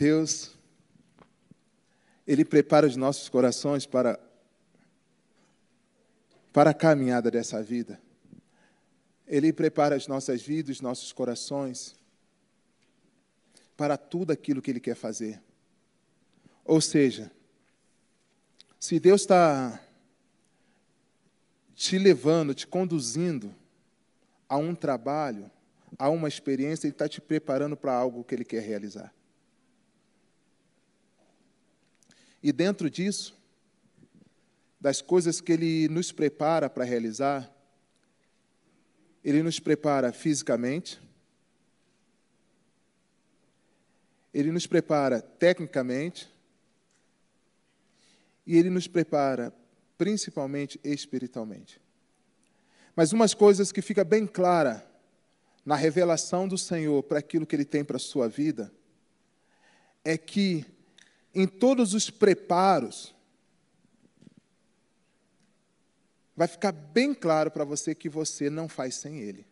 Deus, Ele prepara os nossos corações para, para a caminhada dessa vida. Ele prepara as nossas vidas, os nossos corações para tudo aquilo que Ele quer fazer. Ou seja, se Deus está te levando, te conduzindo a um trabalho, a uma experiência, Ele está te preparando para algo que Ele quer realizar. E dentro disso, das coisas que Ele nos prepara para realizar, Ele nos prepara fisicamente, Ele nos prepara tecnicamente, e Ele nos prepara principalmente espiritualmente. Mas umas coisas que fica bem clara na revelação do Senhor para aquilo que Ele tem para a sua vida, é que em todos os preparos, vai ficar bem claro para você que você não faz sem Ele.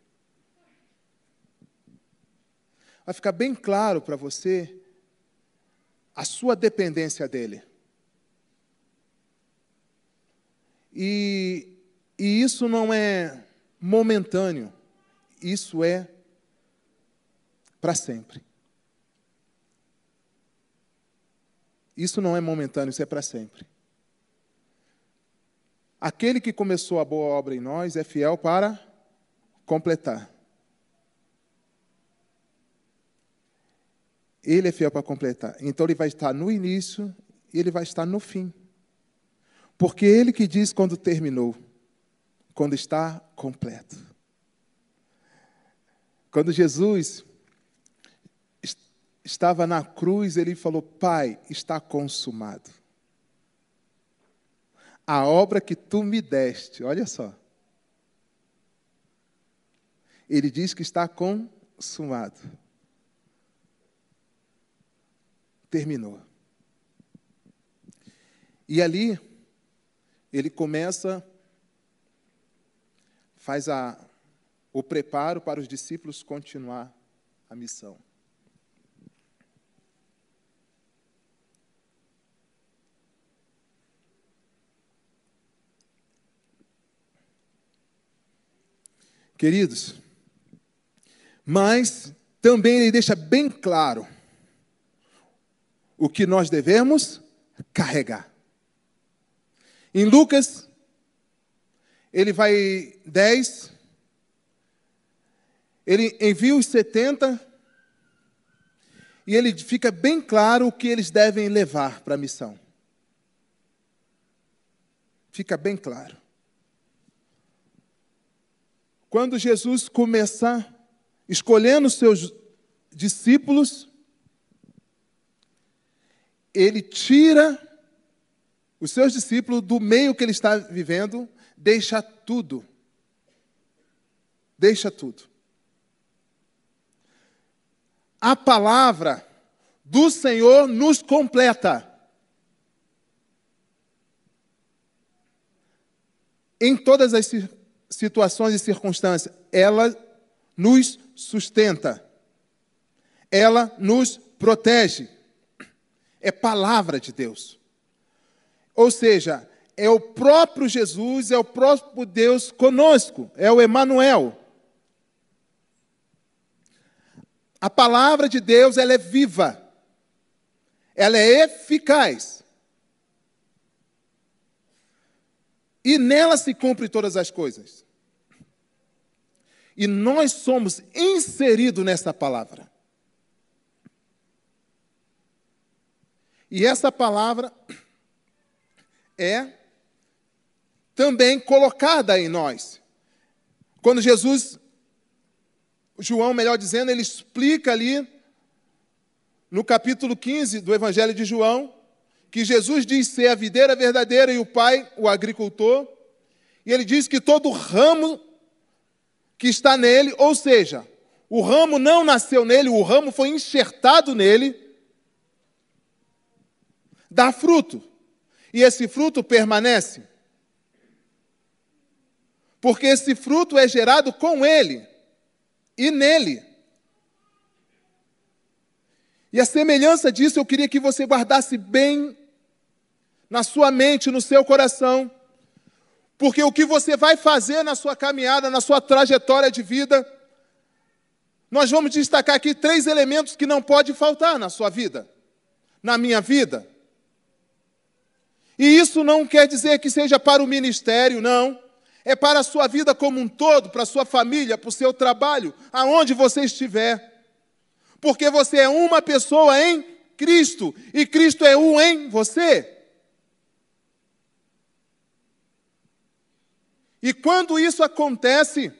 Vai ficar bem claro para você a sua dependência dEle. E, e isso não é momentâneo, isso é para sempre. Isso não é momentâneo, isso é para sempre. Aquele que começou a boa obra em nós é fiel para completar. Ele é fiel para completar. Então ele vai estar no início e ele vai estar no fim. Porque ele que diz quando terminou, quando está completo. Quando Jesus estava na cruz, ele falou: Pai, está consumado. A obra que tu me deste, olha só. Ele diz que está consumado. Terminou. E ali, ele começa, faz a, o preparo para os discípulos continuar a missão. Queridos, mas também ele deixa bem claro o que nós devemos carregar. Em Lucas, ele vai 10, ele envia os 70, e ele fica bem claro o que eles devem levar para a missão. Fica bem claro. Quando Jesus começar escolhendo seus discípulos, ele tira os seus discípulos do meio que ele está vivendo, deixa tudo. Deixa tudo. A palavra do Senhor nos completa. Em todas as situações e circunstâncias, ela nos sustenta. Ela nos protege. É palavra de Deus. Ou seja, é o próprio Jesus, é o próprio Deus conosco, é o Emanuel. A palavra de Deus, ela é viva. Ela é eficaz. E nela se cumpre todas as coisas. E nós somos inseridos nessa palavra. E essa palavra é também colocada em nós. Quando Jesus, João, melhor dizendo, ele explica ali no capítulo 15 do Evangelho de João, que Jesus diz ser a videira verdadeira e o Pai, o agricultor, e ele diz que todo ramo que está nele, ou seja, o ramo não nasceu nele, o ramo foi enxertado nele, dá fruto e esse fruto permanece. Porque esse fruto é gerado com ele e nele. E a semelhança disso eu queria que você guardasse bem na sua mente, no seu coração, porque o que você vai fazer na sua caminhada, na sua trajetória de vida, nós vamos destacar aqui três elementos que não pode faltar na sua vida, na minha vida. E isso não quer dizer que seja para o ministério, não. É para a sua vida como um todo, para a sua família, para o seu trabalho, aonde você estiver. Porque você é uma pessoa em Cristo e Cristo é um em você. E quando isso acontece,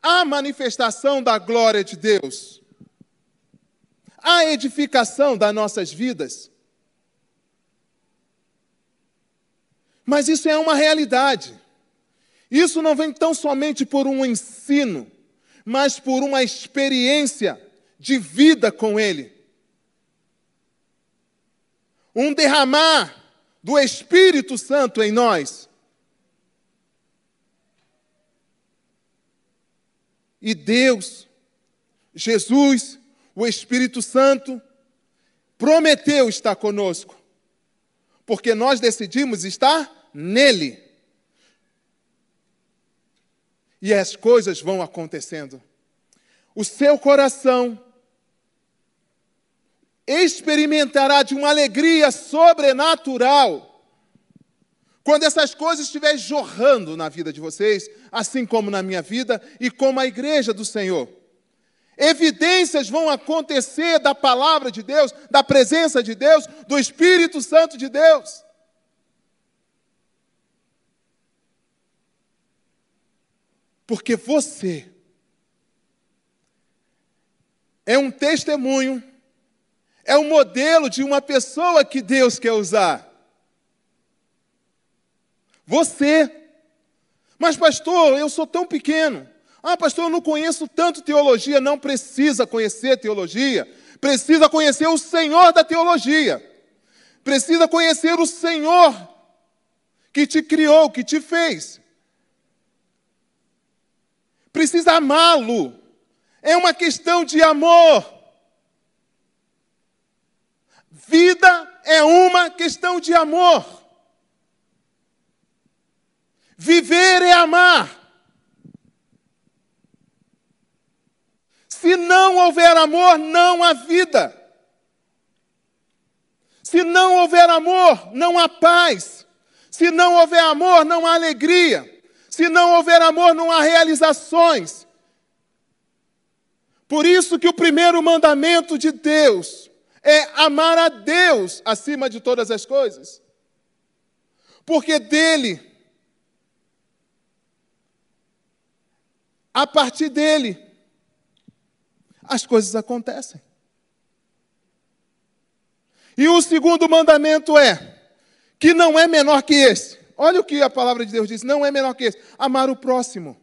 a manifestação da glória de Deus, a edificação das nossas vidas. Mas isso é uma realidade. Isso não vem tão somente por um ensino, mas por uma experiência de vida com Ele. Um derramar do Espírito Santo em nós. E Deus, Jesus, o Espírito Santo, prometeu estar conosco, porque nós decidimos estar nele. E as coisas vão acontecendo. O seu coração experimentará de uma alegria sobrenatural quando essas coisas estiverem jorrando na vida de vocês, assim como na minha vida e como a igreja do Senhor. Evidências vão acontecer da palavra de Deus, da presença de Deus, do Espírito Santo de Deus. Porque você é um testemunho, é um modelo de uma pessoa que Deus quer usar. Você. Mas, pastor, eu sou tão pequeno. Ah, pastor, eu não conheço tanto teologia. Não precisa conhecer teologia. Precisa conhecer o Senhor da teologia. Precisa conhecer o Senhor que te criou, que te fez precisa amá-lo. É uma questão de amor. Vida é uma questão de amor. Viver é amar. Se não houver amor, não há vida. Se não houver amor, não há paz. Se não houver amor, não há alegria. Se não houver amor, não há realizações. Por isso que o primeiro mandamento de Deus é amar a Deus acima de todas as coisas. Porque dele, a partir dele, as coisas acontecem. E o segundo mandamento é, que não é menor que esse, Olha o que a palavra de Deus diz: não é menor que esse. Amar o próximo.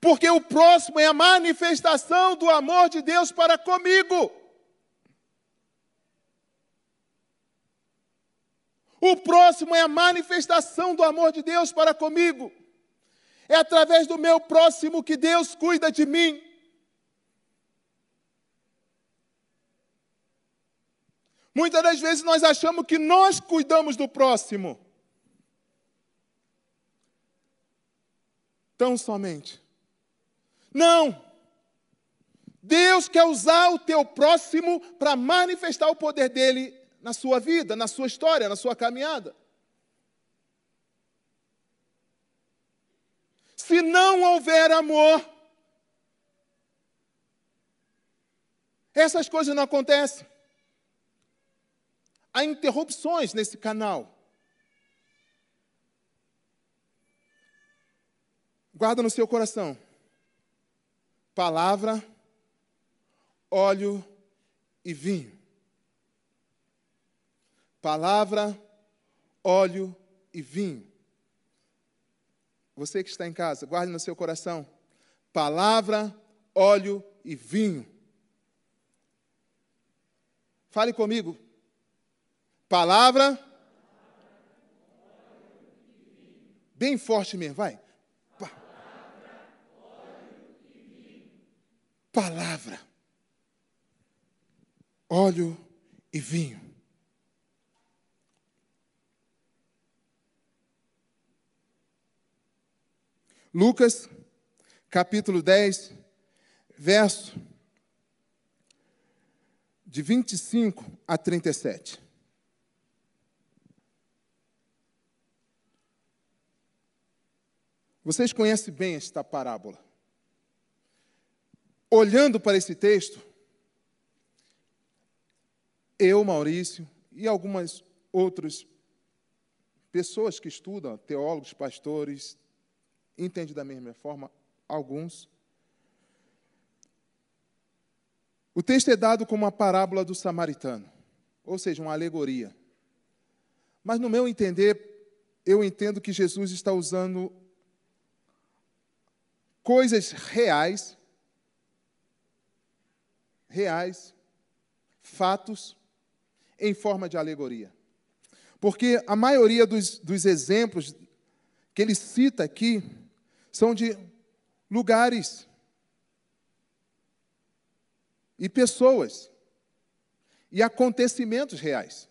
Porque o próximo é a manifestação do amor de Deus para comigo. O próximo é a manifestação do amor de Deus para comigo. É através do meu próximo que Deus cuida de mim. Muitas das vezes nós achamos que nós cuidamos do próximo. Tão somente. Não! Deus quer usar o teu próximo para manifestar o poder dele na sua vida, na sua história, na sua caminhada. Se não houver amor, essas coisas não acontecem. Há interrupções nesse canal. Guarda no seu coração. Palavra, óleo e vinho. Palavra, óleo e vinho. Você que está em casa, guarde no seu coração. Palavra, óleo e vinho. Fale comigo. Palavra. Bem forte mesmo, vai. Palavra. óleo e vinho. Lucas, capítulo 10, verso de 25 a 37. Vocês conhecem bem esta parábola. Olhando para esse texto, eu, Maurício, e algumas outras pessoas que estudam, teólogos, pastores, entendem da mesma forma, alguns. O texto é dado como uma parábola do samaritano, ou seja, uma alegoria. Mas, no meu entender, eu entendo que Jesus está usando coisas reais, reais, fatos, em forma de alegoria. Porque a maioria dos, dos exemplos que ele cita aqui são de lugares e pessoas e acontecimentos reais.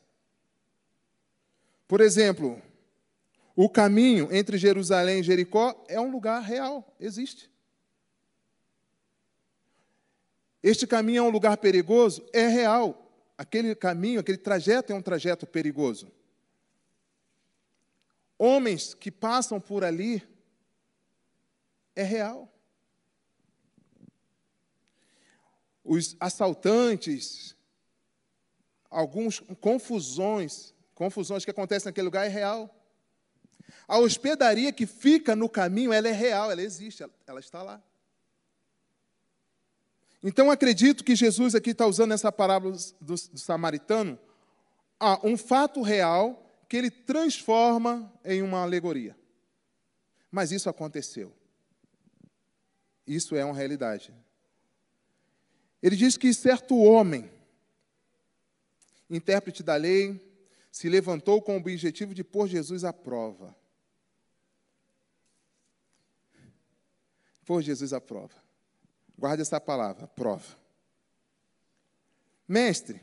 Por exemplo, o caminho entre Jerusalém e Jericó é um lugar real, existe. Este caminho é um lugar perigoso? É real. Aquele caminho, aquele trajeto é um trajeto perigoso. Homens que passam por ali é real. Os assaltantes, algumas confusões, confusões que acontecem naquele lugar é real. A hospedaria que fica no caminho, ela é real, ela existe, ela, ela está lá. Então acredito que Jesus aqui está usando essa parábola do, do samaritano, ah, um fato real que ele transforma em uma alegoria. Mas isso aconteceu. Isso é uma realidade. Ele diz que certo homem, intérprete da lei, se levantou com o objetivo de pôr Jesus à prova. Pôr Jesus à prova. Guarde essa palavra, prova. Mestre,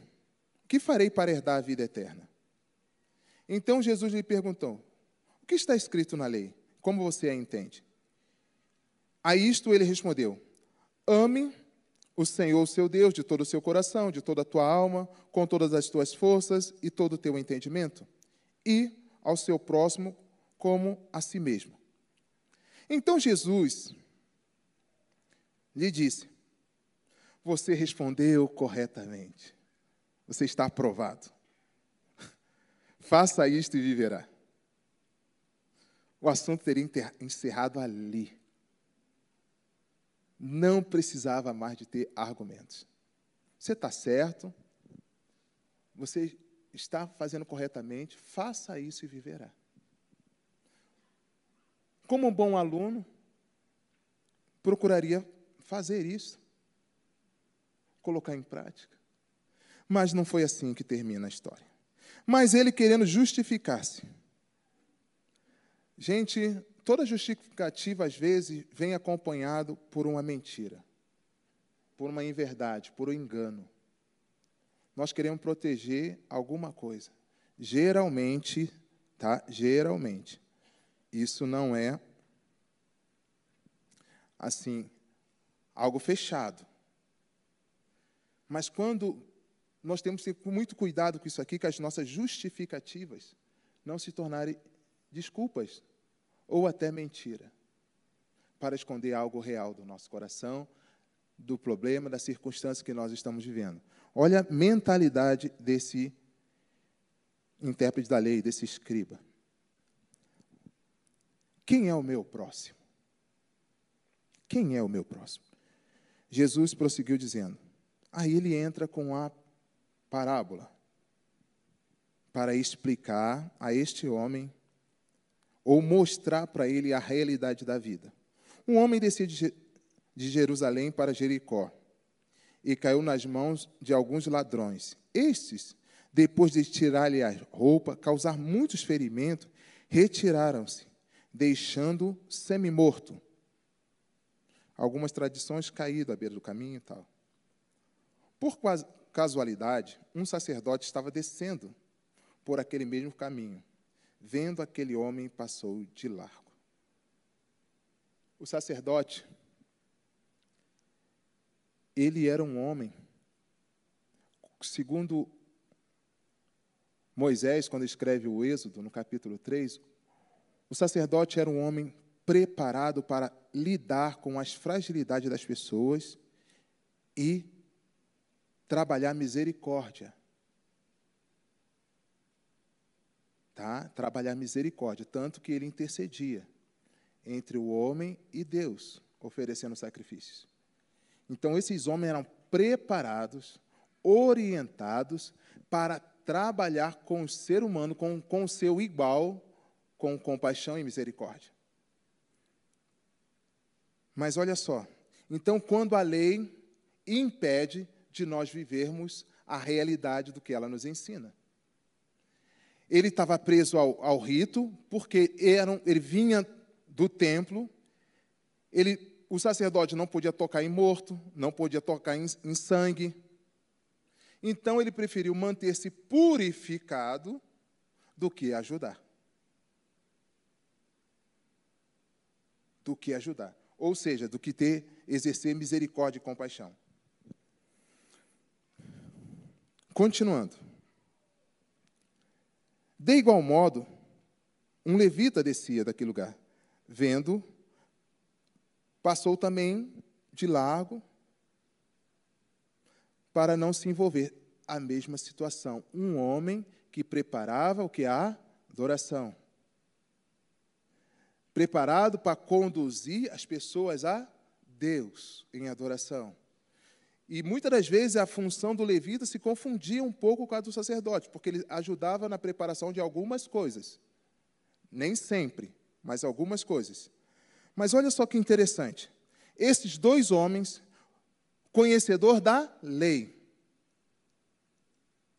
o que farei para herdar a vida eterna? Então Jesus lhe perguntou: O que está escrito na lei? Como você a entende? A isto ele respondeu: Ame o Senhor, seu Deus, de todo o seu coração, de toda a tua alma, com todas as tuas forças e todo o teu entendimento, e ao seu próximo como a si mesmo. Então Jesus lhe disse: Você respondeu corretamente. Você está aprovado. Faça isto e viverá. O assunto teria encerrado ali. Não precisava mais de ter argumentos. Você está certo, você está fazendo corretamente, faça isso e viverá. Como um bom aluno, procuraria fazer isso, colocar em prática. Mas não foi assim que termina a história. Mas ele querendo justificar-se. Gente, toda justificativa às vezes vem acompanhado por uma mentira, por uma inverdade, por um engano. Nós queremos proteger alguma coisa. Geralmente, tá? Geralmente. Isso não é assim algo fechado. Mas quando nós temos que ter muito cuidado com isso aqui, que as nossas justificativas não se tornarem desculpas ou até mentira, para esconder algo real do nosso coração, do problema, da circunstância que nós estamos vivendo. Olha a mentalidade desse intérprete da lei, desse escriba. Quem é o meu próximo? Quem é o meu próximo? Jesus prosseguiu dizendo. Aí ele entra com a parábola para explicar a este homem ou mostrar para ele a realidade da vida. Um homem descia de Jerusalém para Jericó e caiu nas mãos de alguns ladrões. Estes, depois de tirar-lhe a roupa, causar muitos ferimentos, retiraram-se, deixando semi-morto algumas tradições caídas à beira do caminho e tal. Por casualidade, um sacerdote estava descendo por aquele mesmo caminho. Vendo aquele homem, passou de largo. O sacerdote, ele era um homem, segundo Moisés, quando escreve o Êxodo, no capítulo 3, o sacerdote era um homem preparado para lidar com as fragilidades das pessoas e trabalhar misericórdia. Tá? Trabalhar misericórdia, tanto que ele intercedia entre o homem e Deus, oferecendo sacrifícios. Então, esses homens eram preparados, orientados para trabalhar com o ser humano, com, com o seu igual, com compaixão e misericórdia. Mas olha só, então, quando a lei impede de nós vivermos a realidade do que ela nos ensina. Ele estava preso ao, ao rito, porque era, ele vinha do templo, ele, o sacerdote não podia tocar em morto, não podia tocar em, em sangue. Então ele preferiu manter-se purificado do que ajudar. Do que ajudar. Ou seja, do que ter, exercer misericórdia e compaixão. Continuando. De igual modo, um levita descia daquele lugar, vendo, passou também de largo para não se envolver. A mesma situação. Um homem que preparava o que? A adoração. Preparado para conduzir as pessoas a Deus em adoração. E muitas das vezes a função do levita se confundia um pouco com a do sacerdote, porque ele ajudava na preparação de algumas coisas. Nem sempre, mas algumas coisas. Mas olha só que interessante. Esses dois homens, conhecedor da lei,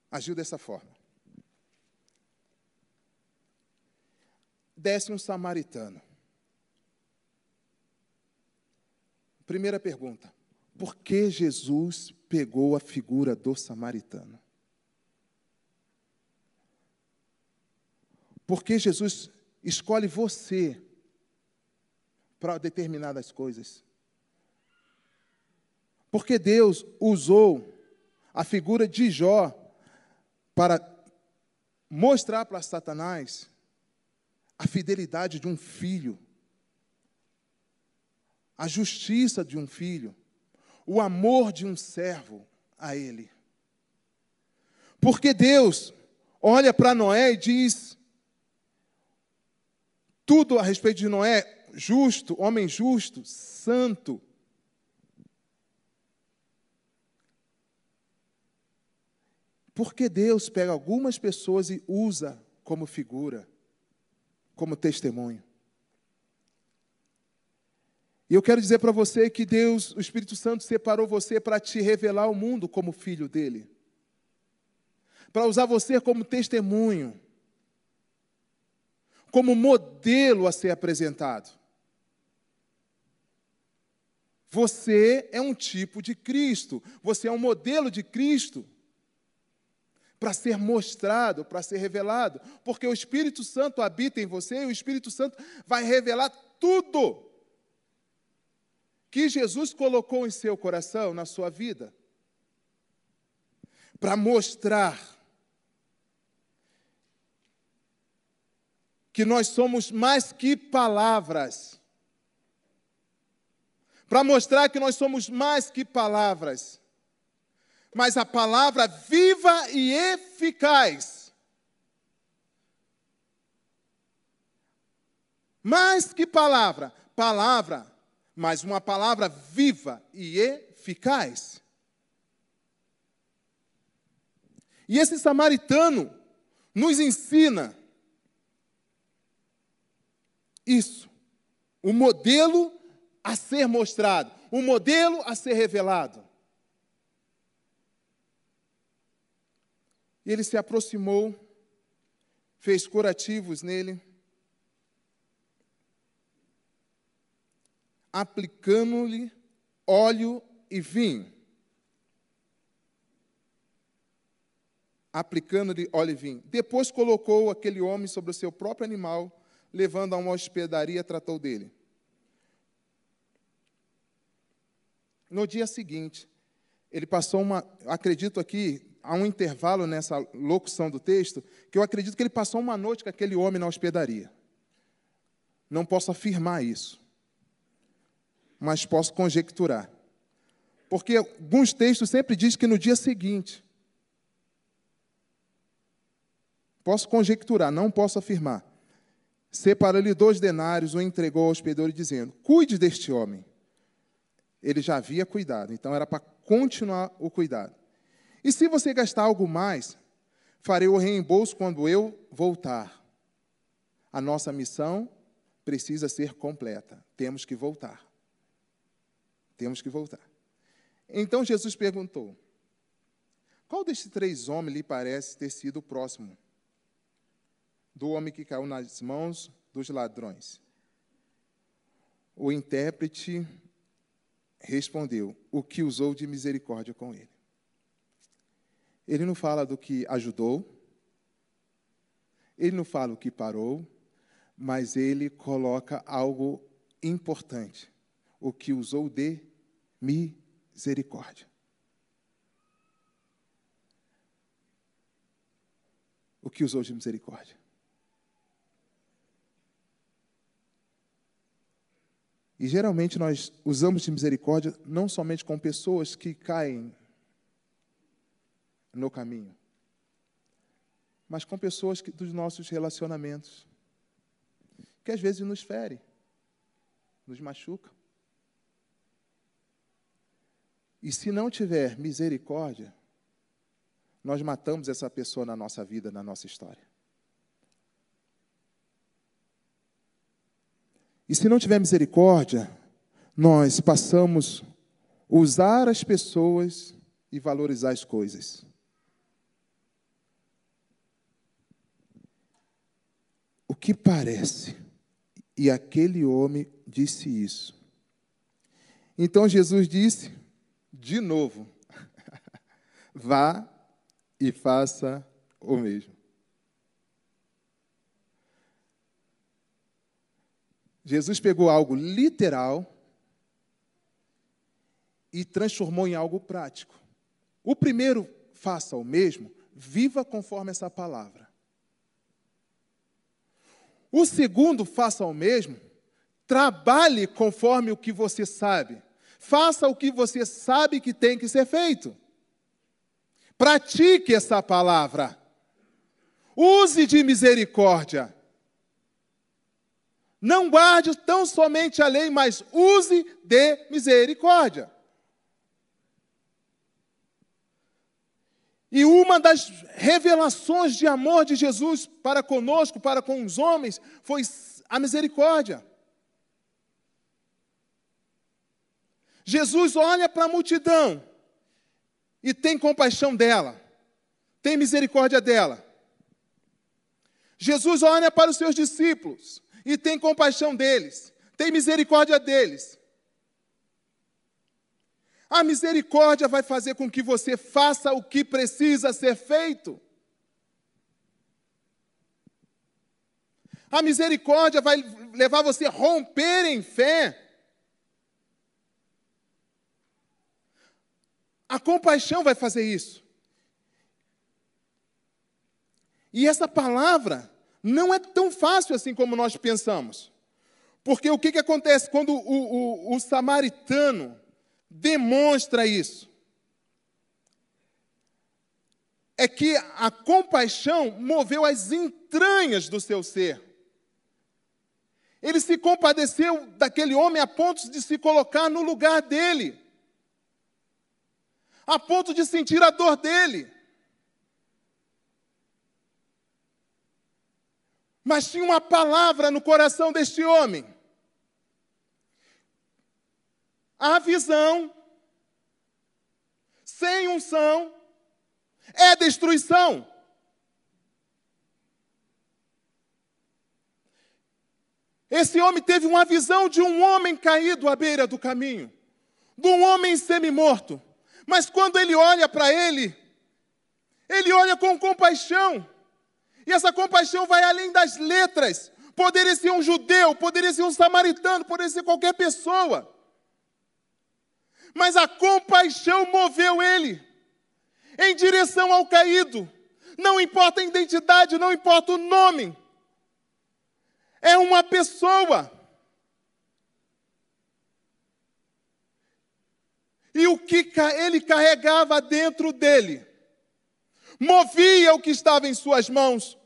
agiu dessa forma. Desce um samaritano. Primeira pergunta: por que Jesus pegou a figura do samaritano? Por que Jesus escolhe você para determinadas coisas? Porque Deus usou a figura de Jó para mostrar para Satanás a fidelidade de um filho, a justiça de um filho o amor de um servo a ele. Porque Deus olha para Noé e diz tudo a respeito de Noé, justo, homem justo, santo. Porque Deus pega algumas pessoas e usa como figura, como testemunho. E eu quero dizer para você que Deus, o Espírito Santo, separou você para te revelar ao mundo como filho dele, para usar você como testemunho, como modelo a ser apresentado. Você é um tipo de Cristo, você é um modelo de Cristo para ser mostrado, para ser revelado, porque o Espírito Santo habita em você e o Espírito Santo vai revelar tudo que Jesus colocou em seu coração, na sua vida, para mostrar que nós somos mais que palavras. Para mostrar que nós somos mais que palavras, mas a palavra viva e eficaz. Mais que palavra, palavra mas uma palavra viva e eficaz. E esse samaritano nos ensina isso, o modelo a ser mostrado, o modelo a ser revelado. E ele se aproximou, fez curativos nele, aplicando-lhe óleo e vinho. aplicando-lhe óleo e vinho. Depois colocou aquele homem sobre o seu próprio animal, levando a uma hospedaria, tratou dele. No dia seguinte, ele passou uma, acredito aqui, há um intervalo nessa locução do texto, que eu acredito que ele passou uma noite com aquele homem na hospedaria. Não posso afirmar isso, mas posso conjecturar. Porque alguns textos sempre dizem que no dia seguinte. Posso conjecturar, não posso afirmar. Separou-lhe dois denários, o entregou ao hospedeiro, dizendo: Cuide deste homem. Ele já havia cuidado, então era para continuar o cuidado. E se você gastar algo mais, farei o reembolso quando eu voltar. A nossa missão precisa ser completa. Temos que voltar. Temos que voltar. Então Jesus perguntou: Qual destes três homens lhe parece ter sido o próximo do homem que caiu nas mãos dos ladrões? O intérprete respondeu: O que usou de misericórdia com ele. Ele não fala do que ajudou, ele não fala o que parou, mas ele coloca algo importante: o que usou de misericórdia. O que usou de misericórdia? E geralmente nós usamos de misericórdia não somente com pessoas que caem no caminho, mas com pessoas que, dos nossos relacionamentos, que às vezes nos fere, nos machuca. E se não tiver misericórdia, nós matamos essa pessoa na nossa vida, na nossa história. E se não tiver misericórdia, nós passamos a usar as pessoas e valorizar as coisas. O que parece? E aquele homem disse isso. Então Jesus disse, de novo, vá e faça o mesmo. Jesus pegou algo literal e transformou em algo prático. O primeiro, faça o mesmo, viva conforme essa palavra. O segundo, faça o mesmo, trabalhe conforme o que você sabe. Faça o que você sabe que tem que ser feito. Pratique essa palavra. Use de misericórdia. Não guarde tão somente a lei, mas use de misericórdia. E uma das revelações de amor de Jesus para conosco, para com os homens, foi a misericórdia. Jesus olha para a multidão e tem compaixão dela, tem misericórdia dela. Jesus olha para os seus discípulos e tem compaixão deles, tem misericórdia deles. A misericórdia vai fazer com que você faça o que precisa ser feito. A misericórdia vai levar você a romper em fé. A compaixão vai fazer isso. E essa palavra não é tão fácil assim como nós pensamos. Porque o que, que acontece quando o, o, o samaritano demonstra isso. É que a compaixão moveu as entranhas do seu ser. Ele se compadeceu daquele homem a ponto de se colocar no lugar dele, a ponto de sentir a dor dele. Mas tinha uma palavra no coração deste homem a visão sem unção é destruição. Esse homem teve uma visão de um homem caído à beira do caminho, de um homem semi-morto. Mas quando ele olha para ele, Ele olha com compaixão. E essa compaixão vai além das letras. Poderia ser um judeu, poderia ser um samaritano, poderia ser qualquer pessoa. Mas a compaixão moveu ele em direção ao caído. Não importa a identidade, não importa o nome. É uma pessoa. E o que ele carregava dentro dele movia o que estava em suas mãos.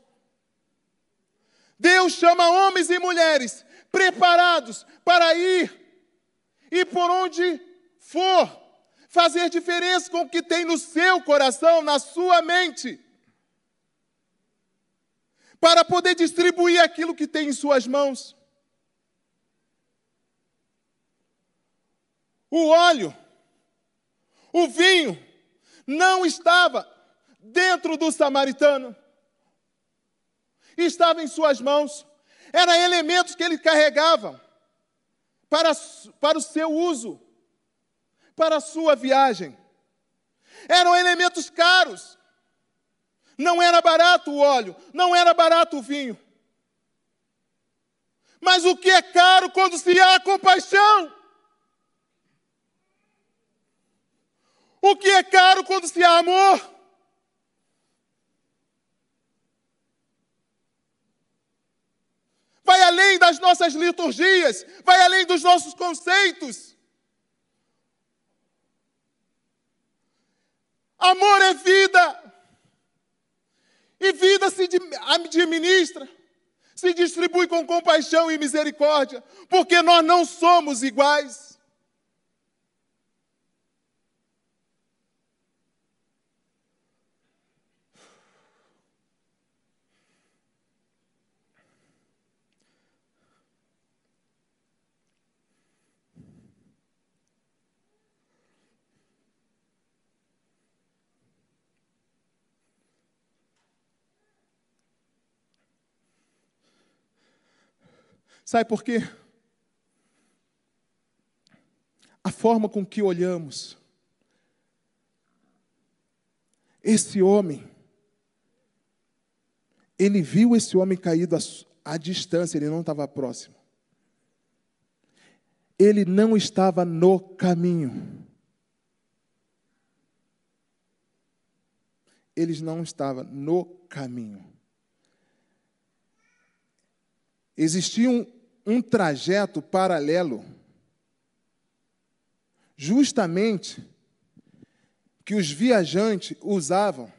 Deus chama homens e mulheres preparados para ir e por onde for fazer diferença com o que tem no seu coração, na sua mente, para poder distribuir aquilo que tem em suas mãos. O óleo, o vinho, não estava dentro do samaritano, estava em suas mãos, eram elementos que ele carregava para, para o seu uso para a sua viagem. Eram elementos caros. Não era barato o óleo, não era barato o vinho. Mas o que é caro quando se há compaixão? O que é caro quando se há amor? Vai além das nossas liturgias, vai além dos nossos conceitos. Amor é vida. E vida se administra, se distribui com compaixão e misericórdia, porque nós não somos iguais. Sabe por quê? A forma com que olhamos. Esse homem, ele viu esse homem caído à, distância, ele não estava próximo. Ele não estava no caminho. Eles não estavam no caminho. Existia um, um trajeto paralelo, justamente que os viajantes usavam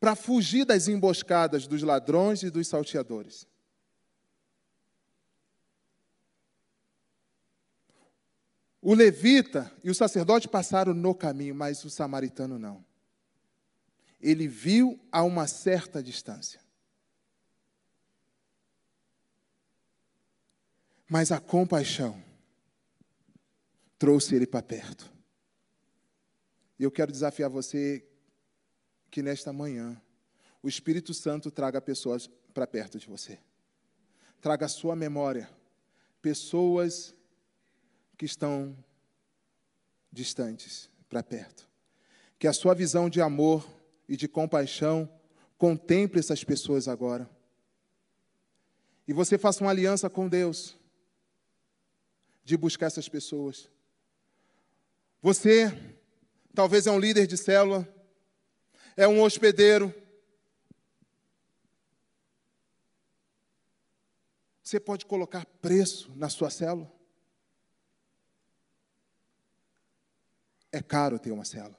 para fugir das emboscadas dos ladrões e dos salteadores. O levita e o sacerdote passaram no caminho, mas o samaritano não. Ele viu a uma certa distância. Mas a compaixão trouxe ele para perto. E eu quero desafiar você que nesta manhã o Espírito Santo traga pessoas para perto de você. Traga a sua memória pessoas que estão distantes para perto. Que a sua visão de amor e de compaixão contemple essas pessoas agora. E você faça uma aliança com Deus de buscar essas pessoas. Você talvez é um líder de célula, é um hospedeiro. Você pode colocar preço na sua célula? É caro ter uma célula.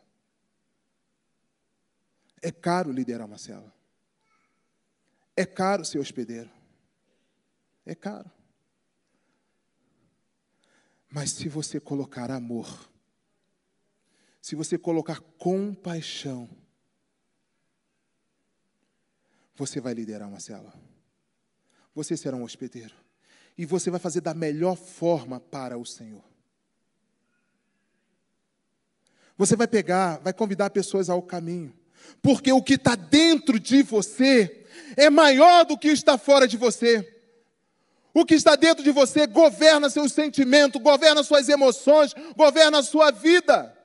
É caro liderar uma célula. É caro ser hospedeiro. É caro. Mas se você colocar amor, se você colocar compaixão, você vai liderar uma célula. Você será um hospedeiro. E você vai fazer da melhor forma para o Senhor. Você vai pegar, vai convidar pessoas ao caminho. Porque o que está dentro de você é maior do que está fora de você. O que está dentro de você governa seus sentimentos, governa suas emoções, governa a sua vida.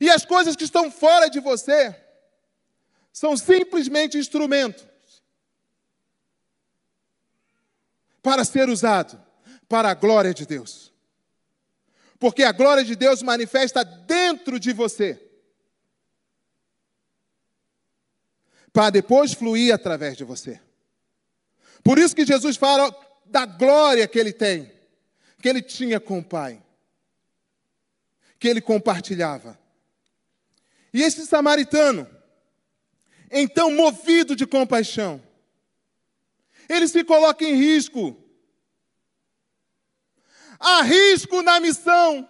E as coisas que estão fora de você são simplesmente instrumentos para ser usado para a glória de Deus. Porque a glória de Deus manifesta dentro de você. Para depois fluir através de você. Por isso que Jesus fala da glória que ele tem, que ele tinha com o Pai, que ele compartilhava. E esse samaritano, então movido de compaixão, ele se coloca em risco. Há risco na missão.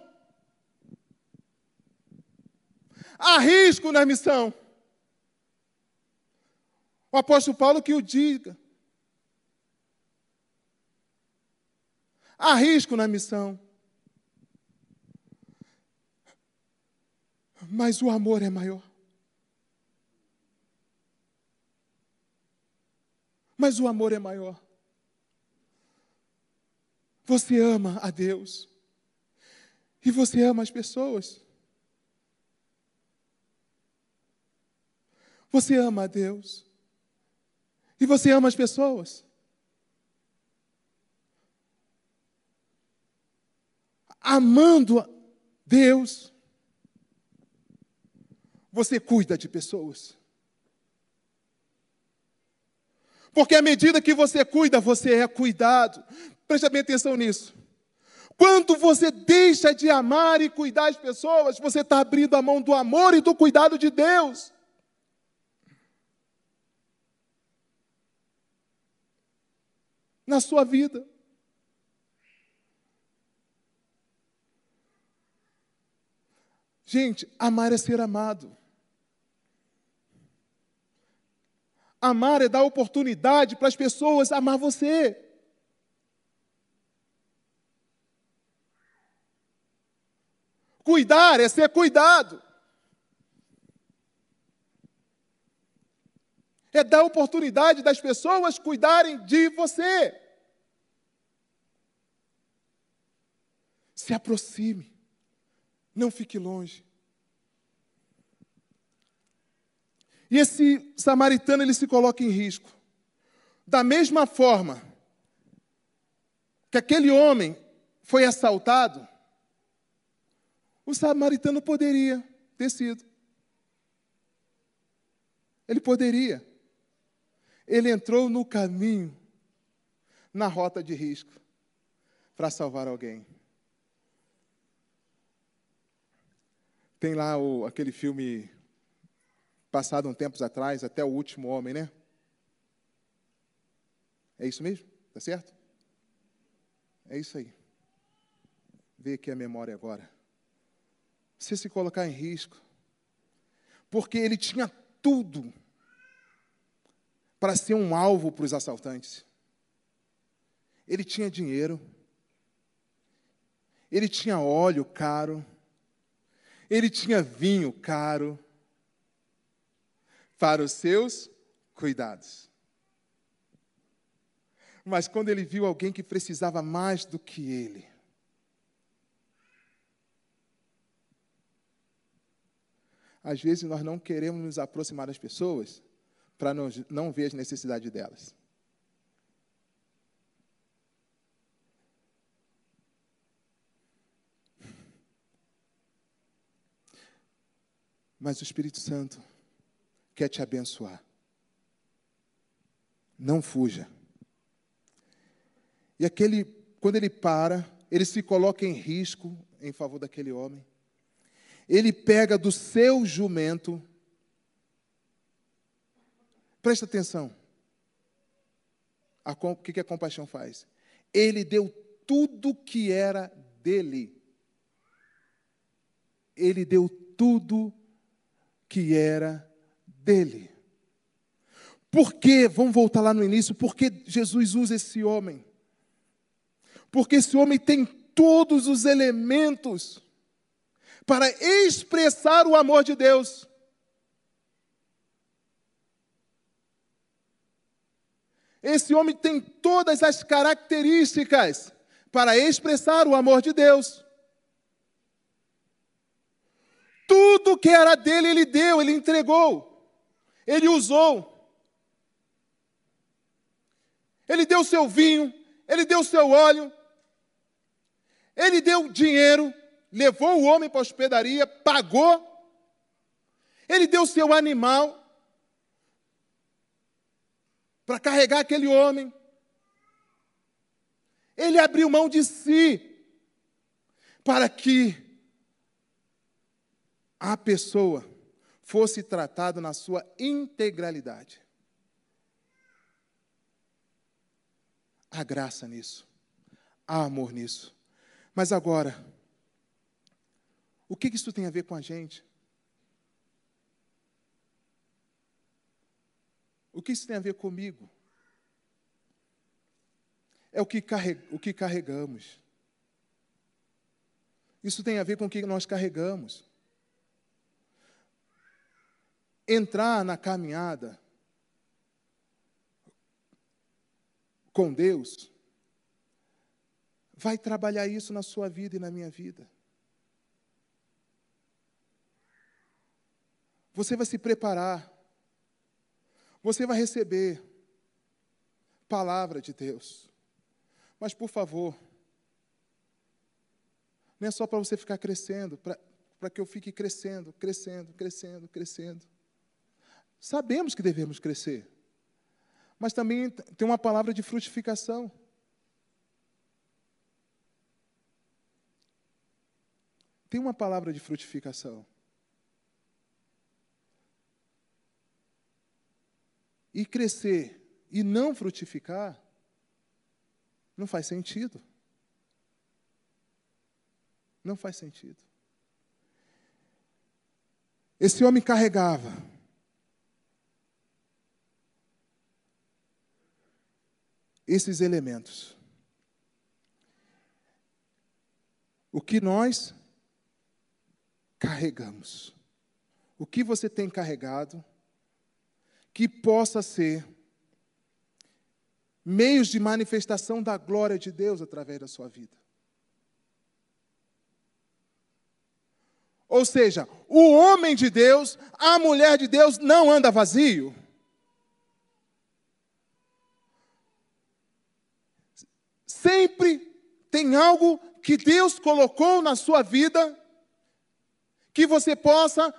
Há risco na missão. O apóstolo Paulo que o diga. Há risco na missão. Mas o amor é maior. Mas o amor é maior. Você ama a Deus. E você ama as pessoas. Você ama a Deus. E você ama as pessoas. Amando Deus, você cuida de pessoas. Porque à medida que você cuida, você é cuidado. Preste bem atenção nisso. Quando você deixa de amar e cuidar das pessoas, você está abrindo a mão do amor e do cuidado de Deus. Na sua vida. Gente, amar é ser amado. Amar é dar oportunidade para as pessoas amar você. Cuidar é ser cuidado. É dar oportunidade das pessoas cuidarem de você. Se aproxime. Não fique longe. E esse samaritano ele se coloca em risco. Da mesma forma que aquele homem foi assaltado, o samaritano poderia ter sido. Ele poderia. Ele entrou no caminho, na rota de risco, para salvar alguém. Tem lá o, aquele filme passado um tempos atrás, até o último homem, né? É isso mesmo? Tá certo? É isso aí. Vê aqui a memória agora. Você se colocar em risco. Porque ele tinha tudo para ser um alvo para os assaltantes. Ele tinha dinheiro. Ele tinha óleo caro. Ele tinha vinho caro para os seus cuidados. Mas quando ele viu alguém que precisava mais do que ele, às vezes nós não queremos nos aproximar das pessoas para não ver as necessidades delas. Mas o Espírito Santo quer te abençoar. Não fuja. E aquele, quando ele para, ele se coloca em risco em favor daquele homem. Ele pega do seu jumento. Presta atenção. o que a compaixão faz? Ele deu tudo que era dele. Ele deu tudo que era dele. Por que, vamos voltar lá no início, por que Jesus usa esse homem? Porque esse homem tem todos os elementos para expressar o amor de Deus. Esse homem tem todas as características para expressar o amor de Deus. Tudo que era dele, ele deu, ele entregou. Ele usou. Ele deu seu vinho, ele deu seu óleo, ele deu dinheiro, levou o homem para a hospedaria, pagou, ele deu seu animal para carregar aquele homem. Ele abriu mão de si para que a pessoa fosse tratada na sua integralidade. Há graça nisso, há amor nisso. Mas agora, o que isso tem a ver com a gente? O que isso tem a ver comigo? É o que, o que carregamos. Isso tem a ver com o que nós carregamos. Entrar na caminhada com Deus vai trabalhar isso na sua vida e na minha vida. Você vai se preparar. Você vai receber palavra de Deus. Mas, por favor, não é só para você ficar crescendo, para que eu fique crescendo, crescendo, crescendo, crescendo. Sabemos que devemos crescer, mas também tem uma palavra de frutificação. Tem uma palavra de frutificação. E crescer e não frutificar não faz sentido. Não faz sentido. Esse homem carregava esses elementos. O que nós carregamos. O que você tem carregado que possa ser meios de manifestação da glória de Deus através da sua vida. Ou seja, o homem de Deus, a mulher de Deus não anda vazio. Sempre tem algo que Deus colocou na sua vida que você possa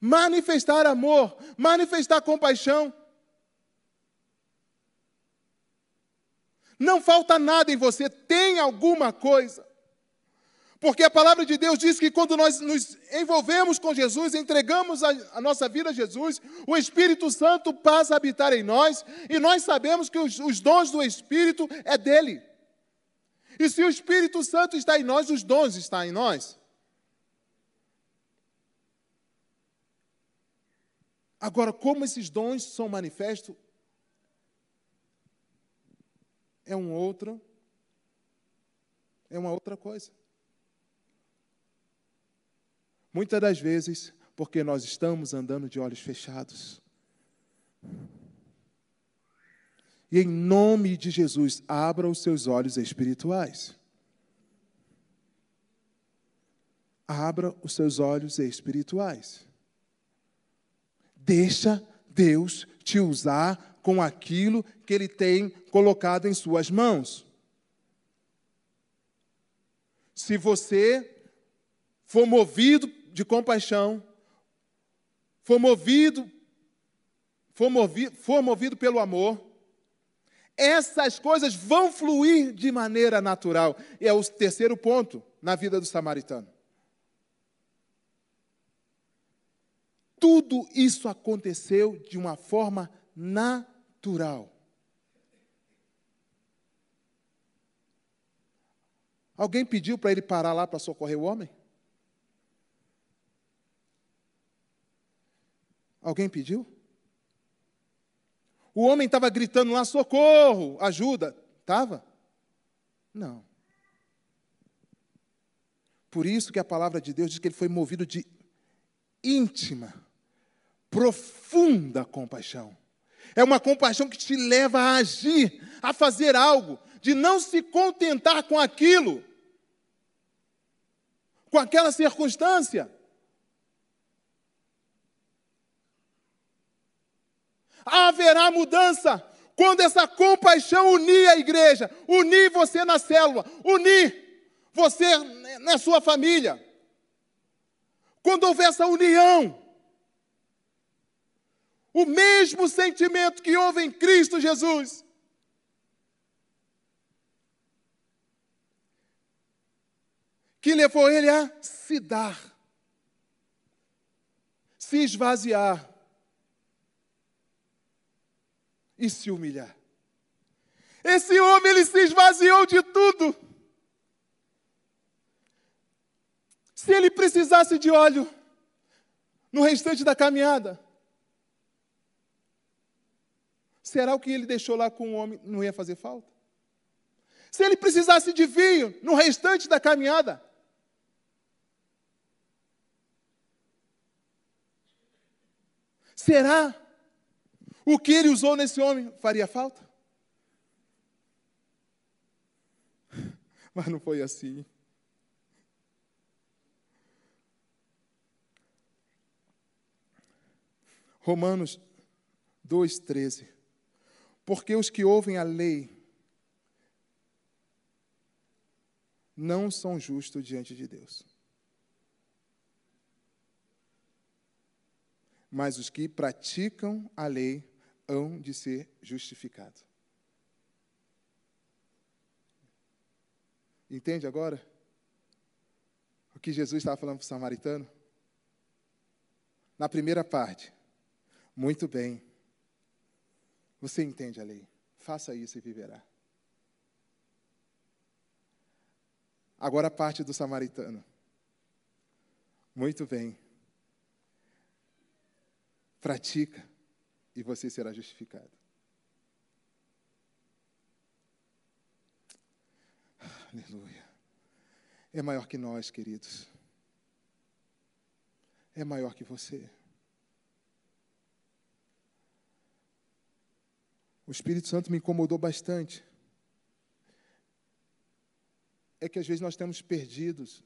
manifestar amor, manifestar compaixão. Não falta nada em você, tem alguma coisa. Porque a palavra de Deus diz que quando nós nos envolvemos com Jesus, entregamos a, a, nossa vida a Jesus, o Espírito Santo passa a habitar em nós, e nós sabemos que os, os dons do Espírito é dele. E se o Espírito Santo está em nós, os dons estão em nós. Agora, como esses dons são manifestos, é um outro, é uma outra coisa. Muitas das vezes, porque nós estamos andando de olhos fechados. E em nome de Jesus, abra os seus olhos espirituais. Abra os seus olhos espirituais. Deixa Deus te usar com aquilo que Ele tem colocado em suas mãos. Se você for movido de compaixão, for movido, for movido, for movido pelo amor, essas coisas vão fluir de maneira natural. E é o terceiro ponto na vida do samaritano. Tudo isso aconteceu de uma forma natural. Alguém pediu para ele parar lá para socorrer o homem? Alguém pediu? O homem estava gritando lá: socorro, ajuda. Estava? Não. Por isso que a palavra de Deus diz que ele foi movido de íntima profunda compaixão. É uma compaixão que te leva a agir, a fazer algo, de não se contentar com aquilo, com aquela circunstância. Haverá mudança. Quando essa compaixão unir a igreja, unir você na célula, unir você na sua família. Quando houver essa união, o mesmo sentimento que houve em Cristo Jesus. Que levou ele a se dar, se esvaziar e se humilhar. Esse homem ele se esvaziou de tudo. Se ele precisasse de óleo no restante da caminhada, Será o que ele deixou lá com o homem não ia fazer falta? Se ele precisasse de vinho no restante da caminhada, será o que ele usou nesse homem faria falta? Mas não foi assim. Romanos 2,13 porque os que ouvem a lei não são justos diante de Deus. Mas os que praticam a lei hão de ser justificados. Entende agora? O que Jesus estava falando para o samaritano? Na primeira parte, muito bem. Você entende a lei. Faça isso e viverá. Agora a parte do samaritano. Muito bem. Pratica e você será justificado. Aleluia. É maior que nós, queridos. É maior que você. o Espírito Santo me incomodou bastante. É que às vezes nós temos perdidos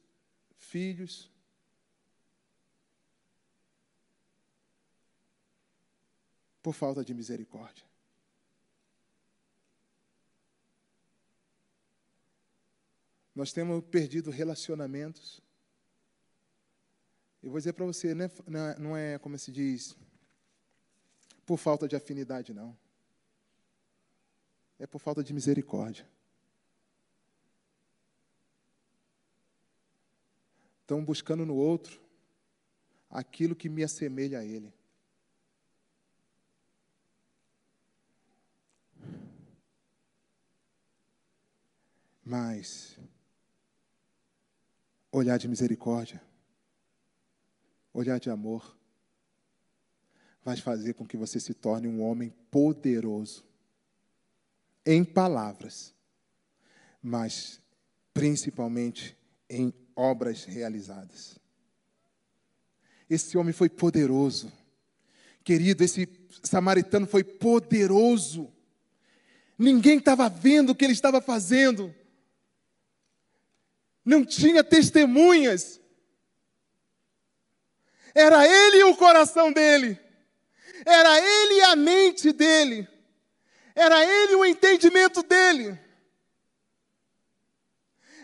filhos, por falta de misericórdia. Nós temos perdido relacionamentos. Eu vou dizer para você, não é, não é como se diz, por falta de afinidade, não é por falta de misericórdia. Estão buscando no outro aquilo que me assemelha a ele. Mas olhar de misericórdia, olhar de amor, vai fazer com que você se torne um homem poderoso em palavras, mas principalmente em obras realizadas. Esse homem foi poderoso. Querido, esse samaritano foi poderoso. Ninguém estava vendo o que ele estava fazendo. Não tinha testemunhas. Era ele o coração dele. Era ele a mente dele. Era ele o entendimento dele.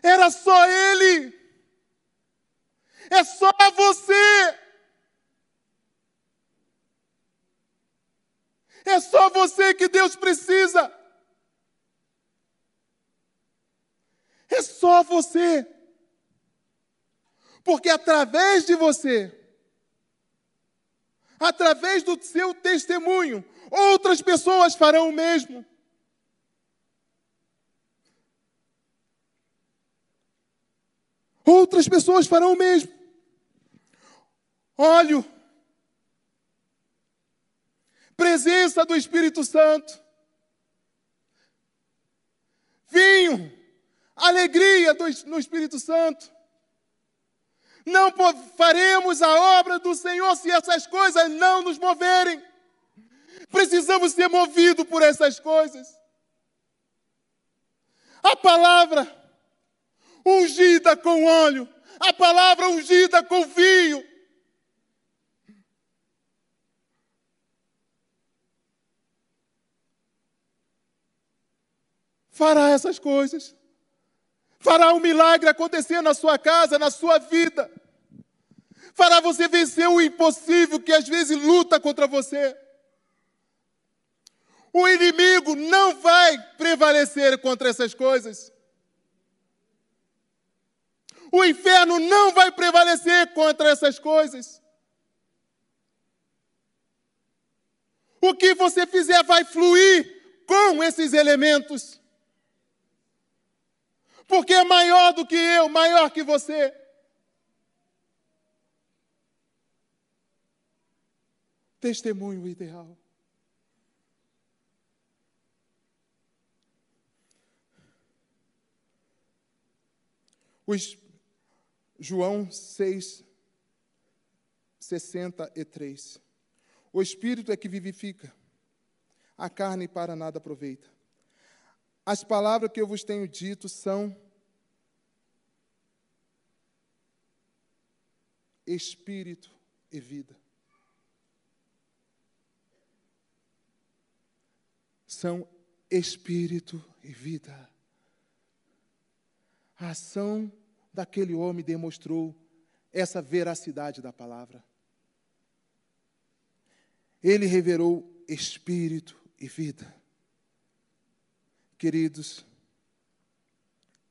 Era só ele. É só você. É só você que Deus precisa. É só você. Porque através de você, através do seu testemunho, outras pessoas farão o mesmo. Outras pessoas farão o mesmo. Óleo, presença do Espírito Santo, vinho, alegria do, no Espírito Santo. Não faremos a obra do Senhor se essas coisas não nos moverem. Precisamos ser movidos por essas coisas. A palavra ungida com óleo, a palavra ungida com vinho. Fará essas coisas. Fará um milagre acontecer na sua casa, na sua vida. Fará você vencer o impossível que às vezes luta contra você. O inimigo não vai prevalecer contra essas coisas. O inferno não vai prevalecer contra essas coisas. O que você fizer vai fluir com esses elementos. Porque é maior do que eu, maior que você. Testemunho ideal. Os João 6, 63. O Espírito é que vivifica, a carne para nada aproveita. As palavras que eu vos tenho dito são Espírito e vida. São Espírito e vida. A ação daquele homem demonstrou essa veracidade da palavra. Ele revelou espírito e vida. Queridos,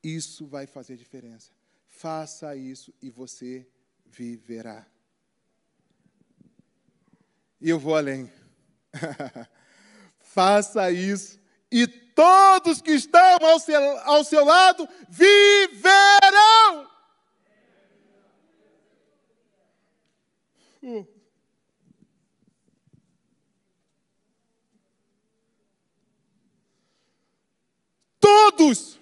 isso vai fazer diferença. Faça isso e você viverá. E eu vou além. Faça isso e todos que estão ao seu, ao seu lado viverão. Uh. Todos,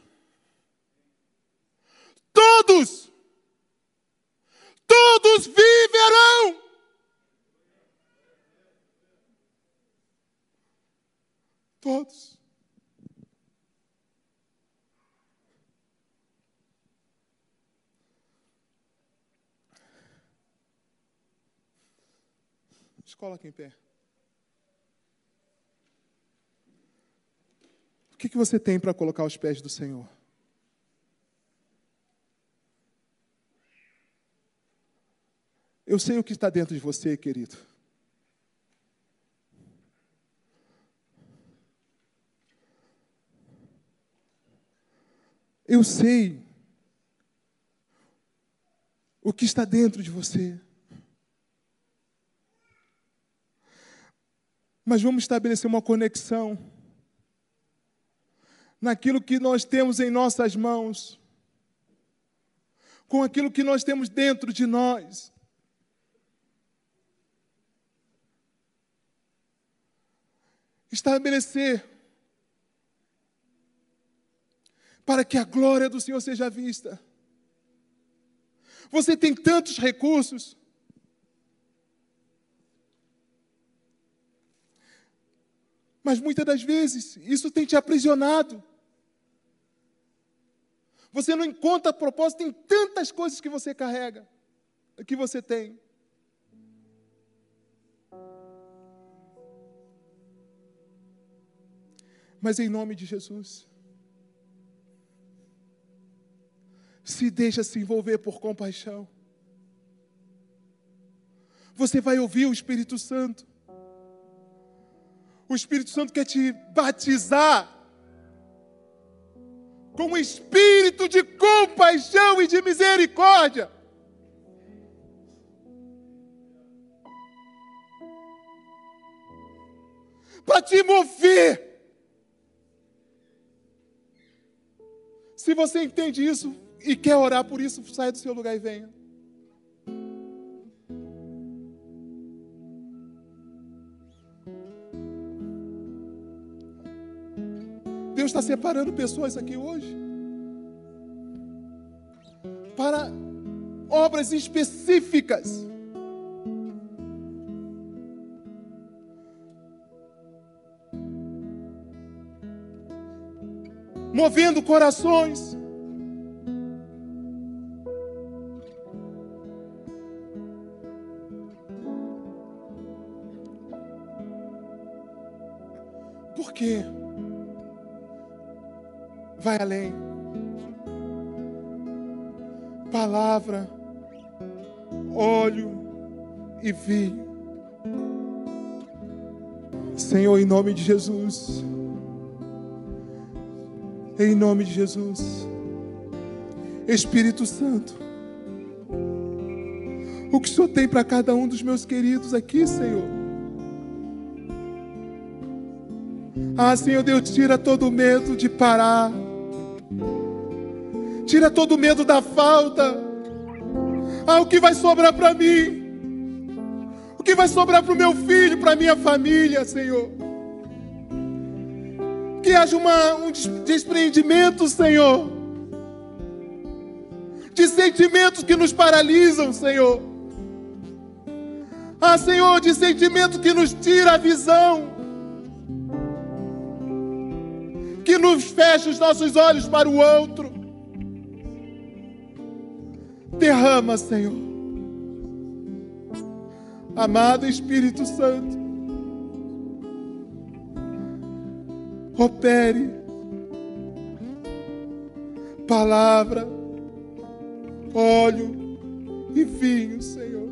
todos, todos viverão. Todos. coloque em pé. O que, que você tem para colocar aos pés do Senhor? Eu sei o que está dentro de você, querido. Eu sei o que está dentro de você. Mas vamos estabelecer uma conexão naquilo que nós temos em nossas mãos, com aquilo que nós temos dentro de nós. Estabelecer para que a glória do Senhor seja vista. Você tem tantos recursos, Mas muitas das vezes isso tem te aprisionado. Você não encontra propósito em tantas coisas que você carrega, que você tem. Mas em nome de Jesus, se deixa se envolver por compaixão. Você vai ouvir o Espírito Santo. O Espírito Santo quer te batizar com um espírito de compaixão e de misericórdia. Para te mover. Se você entende isso e quer orar por isso, saia do seu lugar e venha. Deus está separando pessoas aqui hoje para obras específicas. Movendo corações. Vai além. Palavra, óleo e vinho. Senhor, em nome de Jesus. Em nome de Jesus. Espírito Santo. O que o Senhor tem para cada um dos meus queridos aqui, Senhor? Ah, Senhor Deus, tira todo o medo de parar. Tira todo o medo da falta. Ah, o que vai sobrar para mim? O que vai sobrar para o meu filho, para minha família, Senhor? Que haja uma, um despreendimento, Senhor, de sentimentos que nos paralisam, Senhor. Ah, Senhor, de sentimentos que nos tira a visão, que nos fecha os nossos olhos para o outro. Derrama, Senhor. Amado Espírito Santo, opere palavra, óleo e vinho, Senhor.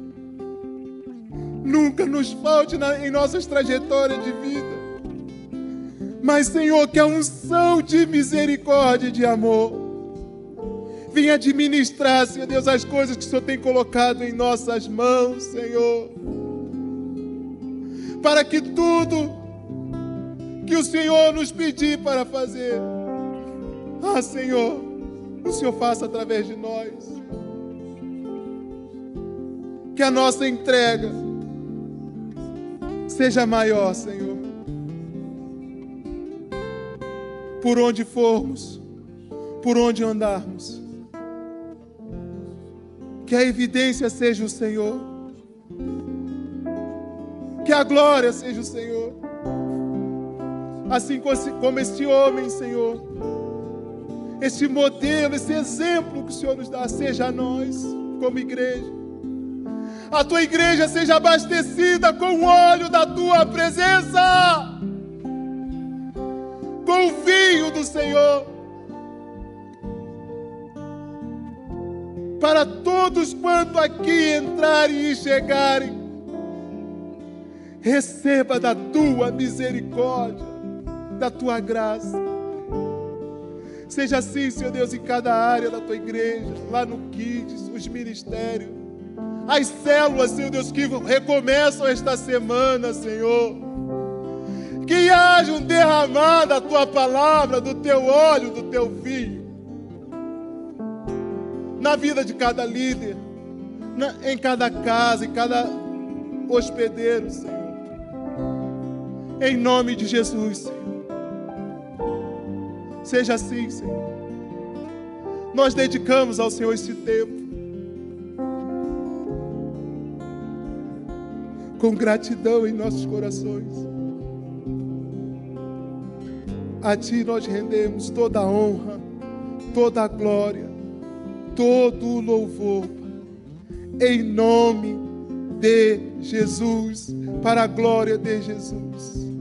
Nunca nos falte na, em nossas trajetórias de vida. Mas, Senhor, que a unção de misericórdia e de amor venha administrar, Senhor Deus, as coisas que o Senhor tem colocado em nossas mãos, Senhor. Para que tudo que o Senhor nos pedir para fazer, ah, Senhor, o Senhor faça através de nós. Que a nossa entrega seja maior, Senhor. Por onde formos, por onde andarmos. Que a evidência seja o Senhor. Que a glória seja o Senhor. Assim como este homem, Senhor. Este modelo, esse exemplo que o Senhor nos dá, seja a nós, como igreja. A tua igreja seja abastecida com o óleo da tua presença, com o vinho do Senhor. Para todos quanto aqui entrarem e chegarem. Receba da tua misericórdia, da tua graça. Seja assim, Senhor Deus, em cada área da tua igreja, lá no Kids, os ministérios, as células, Senhor Deus, que recomeçam esta semana, Senhor. Que haja um derramar da tua palavra, do teu óleo, do teu vinho na vida de cada líder, na, em cada casa, em cada hospedeiro, Senhor. Em nome de Jesus, Senhor. Seja assim, Senhor. Nós dedicamos ao Senhor esse tempo. Com gratidão em nossos corações. A Ti nós rendemos toda a honra, toda a glória todo o louvor, em nome de Jesus, para a glória de Jesus.